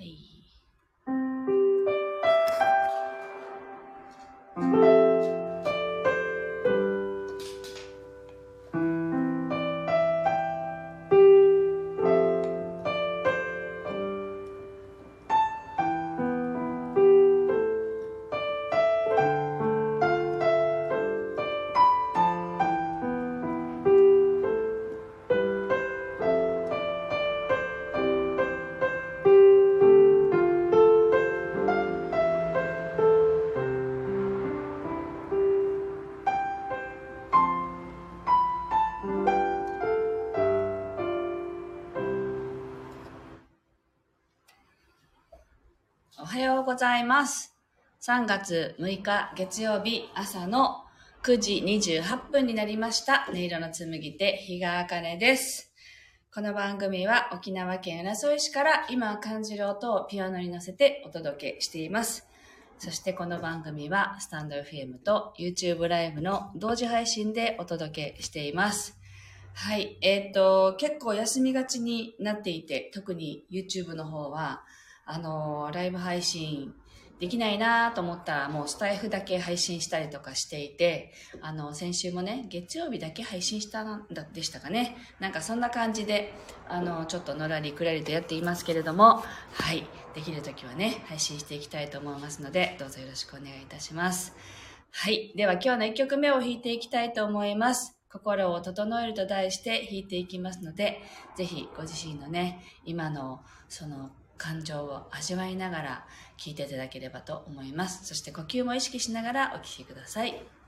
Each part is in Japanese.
はざいます。3月6日月曜日朝の9時28分になりました。音色の紡手、日川茜です。この番組は沖縄県浦添市から今感じる音をピアノに乗せてお届けしています。そしてこの番組はスタンド FM と YouTube ライブの同時配信でお届けしています。はい。えっ、と、結構休みがちになっていて、特に YouTube の方は、あの、ライブ配信できないなと思ったら、もうスタイフだけ配信したりとかしていて、あの、先週もね、月曜日だけ配信したんだでしたかね。なんかそんな感じで、あの、ちょっとのらりくらりとやっていますけれども、はい。できるときはね、配信していきたいと思いますので、どうぞよろしくお願いいたします。はい。では今日の1曲目を弾いていきたいと思います。心を整えると題して弾いていきますので、ぜひご自身のね、今のその感情を味わいながら聞いていただければと思います。そして呼吸も意識しながらお聴きください。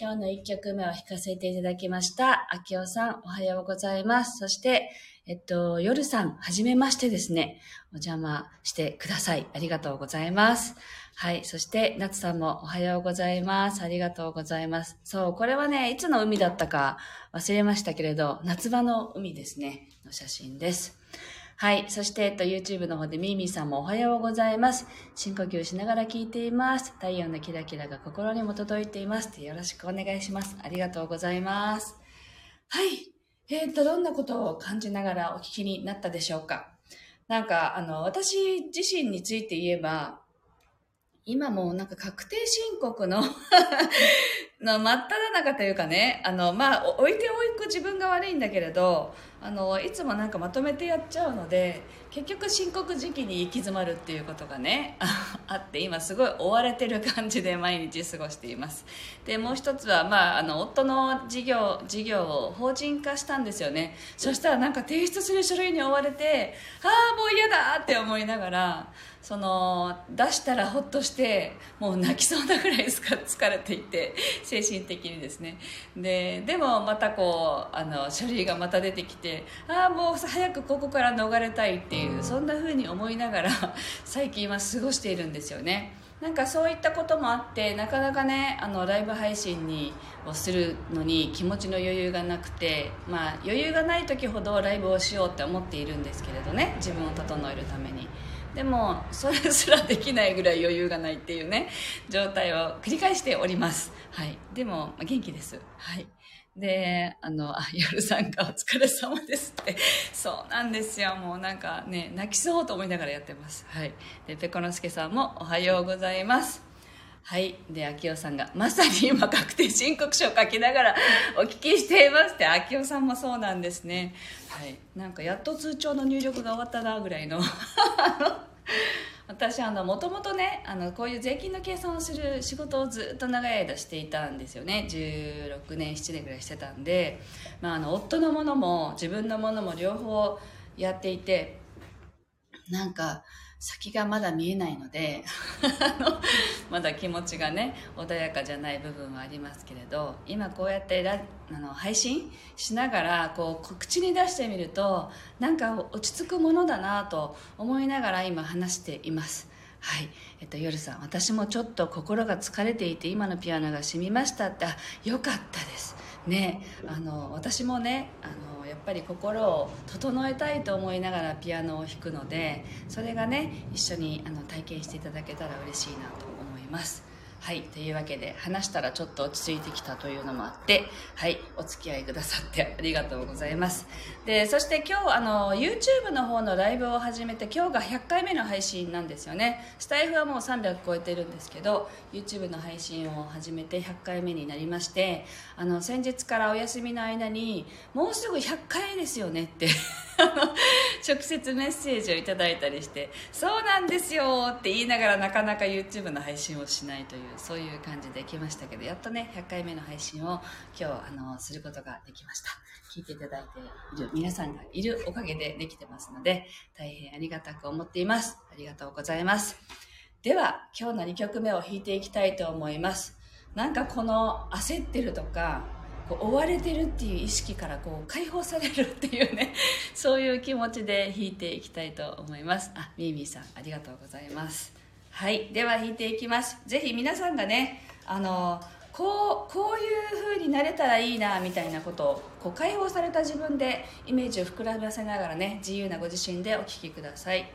今日の1曲目を弾かせていただきました。あきおさん、おはようございます。そして、えっと、夜さん、はじめましてですね。お邪魔してください。ありがとうございます。はい。そして、夏さんもおはようございます。ありがとうございます。そう、これはね、いつの海だったか忘れましたけれど、夏場の海ですね、の写真です。はい。そして、えっと、YouTube の方でミーミーさんもおはようございます。深呼吸しながら聞いています。太陽のキラキラが心にも届いています。よろしくお願いします。ありがとうございます。はい。えー、っと、どんなことを感じながらお聞きになったでしょうかなんか、あの、私自身について言えば、今もなんか確定申告の の真っ只中というかね、あの、まあ、置いておいく自分が悪いんだけれど、あの、いつもなんかまとめてやっちゃうので、結局申告時期に行き詰まるっていうことがね、あって、今すごい追われてる感じで毎日過ごしています。で、もう一つは、まあ、あの、夫の事業、事業を法人化したんですよね。そしたらなんか提出する書類に追われて、ああ、もう嫌だって思いながら、その出したらほっとしてもう泣きそうなぐらい 疲れていて精神的にですねででもまたこうあの書類がまた出てきてああもう早くここから逃れたいっていうそんな風に思いながら 最近は過ごしているんですよね。なんかそういったこともあってなかなかねあのライブ配信にをするのに気持ちの余裕がなくて、まあ、余裕がない時ほどライブをしようって思っているんですけれどね自分を整えるために。でもそれすらできないぐらい余裕がないっていうね状態を繰り返しております。はい。でも元気です。はいで、あの、あ、夜さんがお疲れ様ですって。そうなんですよ。もうなんかね、泣きそうと思いながらやってます。はい。で、ペコのすけさんもおはようございます。はい。で、秋代さんが、まさに今確定申告書を書きながらお聞きしていますって、秋代さんもそうなんですね。はい。なんかやっと通帳の入力が終わったな、ぐらいの。私あのもともとねあのこういう税金の計算をする仕事をずっと長い間していたんですよね。16年7年ぐらいしてたんで、まあ、あの夫のものも自分のものも両方やっていてなんか先がまだ見えないのでまだ気持ちがね穏やかじゃない部分はありますけれど今こうやってラあの配信しながらこう口に出してみるとなんか落ち着くものだなと思いながら今話していますはい。えっと、夜さん、私もちょっと心が疲れていて、今のピアノが染みましたって、あ、よかったです。ね、あの、私もね、あの、やっぱり心を整えたいと思いながらピアノを弾くのでそれがね一緒にあの体験していただけたら嬉しいなと思います。はい。というわけで、話したらちょっと落ち着いてきたというのもあって、はい。お付き合いくださってありがとうございます。で、そして今日、あの、YouTube の方のライブを始めて、今日が100回目の配信なんですよね。スタイフはもう300超えてるんですけど、YouTube の配信を始めて100回目になりまして、あの、先日からお休みの間に、もうすぐ100回ですよねって 直接メッセージをいただいたりしてそうなんですよって言いながらなかなか YouTube の配信をしないというそういう感じで来ましたけどやっとね100回目の配信を今日あのすることができました。聞いていただいている皆さんがいるおかげでできてますので大変ありがたく思っています。ありがとうございます。では今日の2曲目を弾いていきたいと思います。なんかこの焦ってるとかこう追われてるっていう意識からこう解放されるっていうねそういう気持ちで弾いていきたいと思います。あミーミーさんありがとうございます。はいでは弾いていきます。ぜひ皆さんがねあのこうこういう風になれたらいいなみたいなことをこう解放された自分でイメージを膨らませながらね自由なご自身でお聴きください。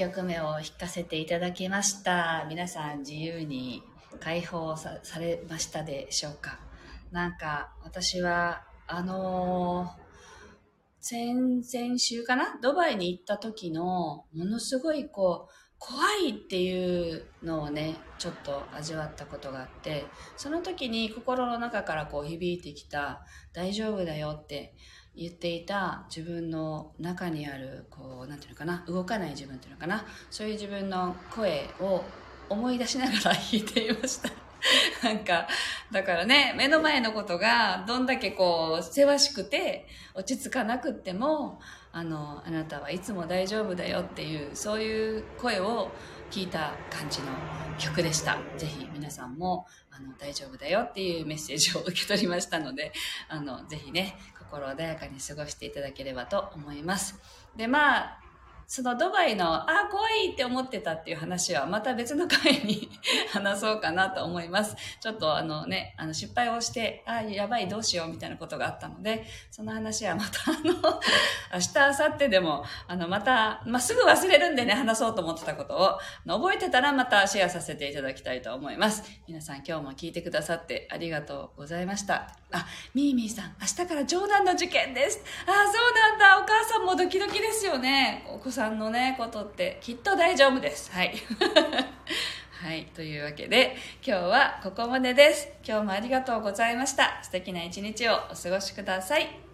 曲目を弾かせていただきました。皆さん自由に解放されましたでしょうか？なんか私はあのー先々週かな？ドバイに行った時のものすごいこう怖いっていうのをねちょっと味わったことがあってその時に心の中からこう響いてきた「大丈夫だよ」って言っていた自分の中にあるこうなんていうのかな動かない自分っていうのかなそういう自分の声を思い出しながら 弾いていました なんか、だからね、目の前のことがどんだけこう、せわしくて落ち着かなくっても、あの、あなたはいつも大丈夫だよっていう、そういう声を聞いた感じの曲でした。ぜひ皆さんも、あの、大丈夫だよっていうメッセージを受け取りましたので、あの、ぜひね、心穏やかに過ごしていただければと思います。で、まあ、そのドバイの、あ、怖いって思ってたっていう話はまた別の回に 話そうかなと思います。ちょっとあのね、あの失敗をして、あ、やばいどうしようみたいなことがあったので、その話はまたあの、明日、明後日でも、あの、また、まあ、すぐ忘れるんでね、話そうと思ってたことを、覚えてたらまたシェアさせていただきたいと思います。皆さん今日も聞いてくださってありがとうございました。あ、みーみーさん、明日から冗談の受験です。あ、そうなんだ。お母さんもドキドキですよね。お子さんさんのね、ことってきっと大丈夫です。はい。はい。というわけで、今日はここまでです。今日もありがとうございました。素敵な一日をお過ごしください。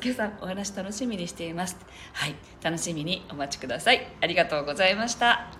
ペコのすけさんお話楽しみにしています。はい楽しみにお待ちください。ありがとうございました。